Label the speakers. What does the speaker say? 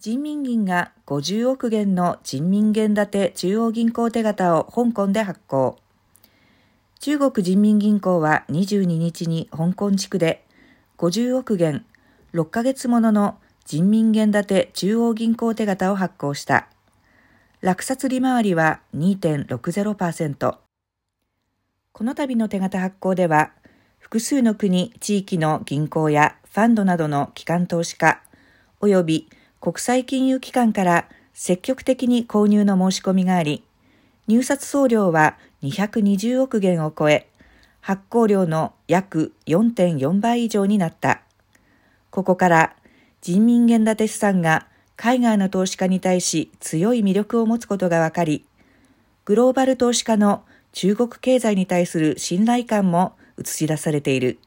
Speaker 1: 人民銀が50億元の人民元建て中央銀行手形を香港で発行。中国人民銀行は22日に香港地区で50億元6ヶ月ものの人民元建て中央銀行手形を発行した。落札利回りは2.60%。この度の手形発行では、複数の国、地域の銀行やファンドなどの機関投資家、及び国際金融機関から積極的に購入の申し込みがあり、入札総量は220億元を超え、発行量の約4.4倍以上になった。ここから人民元建て資産が海外の投資家に対し強い魅力を持つことがわかり、グローバル投資家の中国経済に対する信頼感も映し出されている。